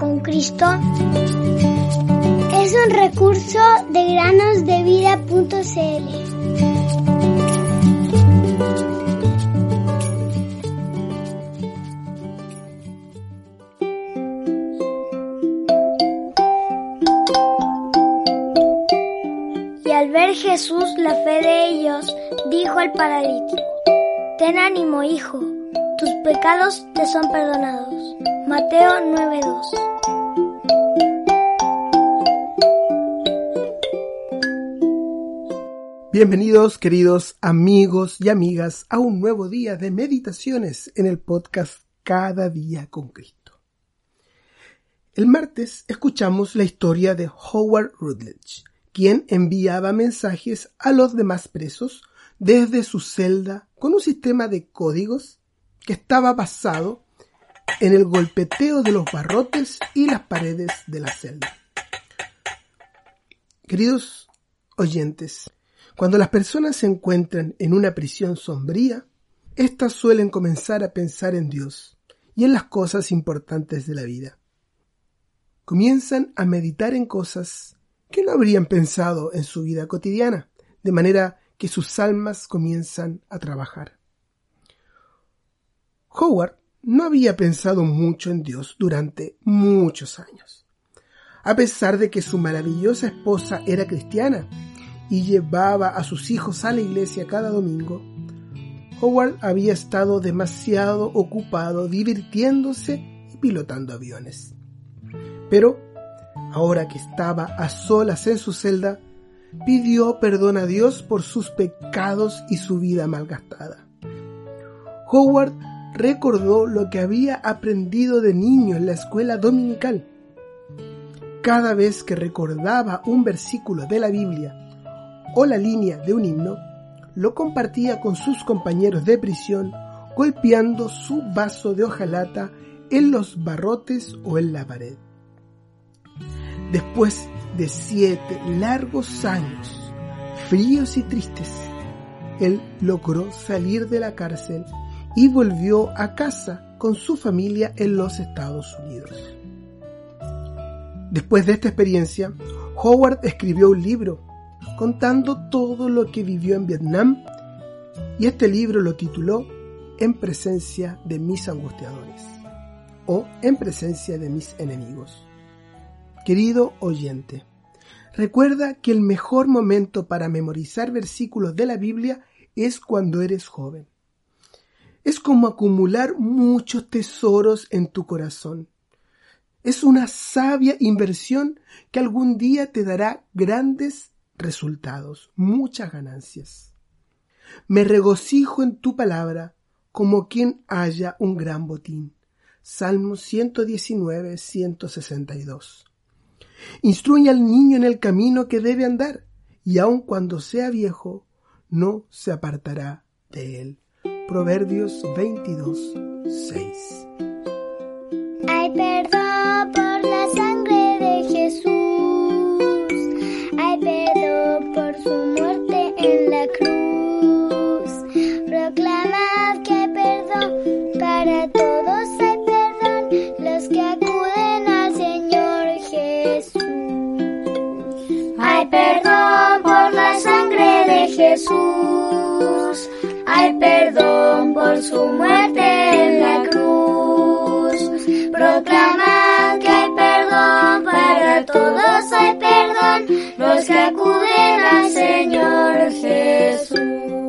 con Cristo es un recurso de granosdevida.cl. Y al ver Jesús la fe de ellos, dijo al paralítico, Ten ánimo, hijo, tus pecados te son perdonados. Mateo 9:2 Bienvenidos queridos amigos y amigas a un nuevo día de meditaciones en el podcast Cada día con Cristo. El martes escuchamos la historia de Howard Rutledge, quien enviaba mensajes a los demás presos desde su celda con un sistema de códigos que estaba basado en el golpeteo de los barrotes y las paredes de la celda. Queridos oyentes, cuando las personas se encuentran en una prisión sombría, éstas suelen comenzar a pensar en Dios y en las cosas importantes de la vida. Comienzan a meditar en cosas que no habrían pensado en su vida cotidiana, de manera que sus almas comienzan a trabajar. Howard no había pensado mucho en Dios durante muchos años. A pesar de que su maravillosa esposa era cristiana y llevaba a sus hijos a la iglesia cada domingo, Howard había estado demasiado ocupado divirtiéndose y pilotando aviones. Pero, ahora que estaba a solas en su celda, pidió perdón a Dios por sus pecados y su vida malgastada. Howard recordó lo que había aprendido de niño en la escuela dominical. Cada vez que recordaba un versículo de la Biblia o la línea de un himno, lo compartía con sus compañeros de prisión golpeando su vaso de hojalata en los barrotes o en la pared. Después de siete largos años, fríos y tristes, él logró salir de la cárcel y volvió a casa con su familia en los Estados Unidos. Después de esta experiencia, Howard escribió un libro contando todo lo que vivió en Vietnam y este libro lo tituló En presencia de mis angustiadores o En presencia de mis enemigos. Querido oyente, recuerda que el mejor momento para memorizar versículos de la Biblia es cuando eres joven. Es como acumular muchos tesoros en tu corazón. Es una sabia inversión que algún día te dará grandes resultados, muchas ganancias. Me regocijo en tu palabra como quien haya un gran botín. Salmo 119, 162. Instruye al niño en el camino que debe andar, y aun cuando sea viejo, no se apartará de él. Proverbios 22, 6. Hay perdón perdón por la sangre de Jesús. Hay perdón por su muerte en la cruz. Proclamad que hay perdón para todos hay perdón los que acuden al Señor Jesús.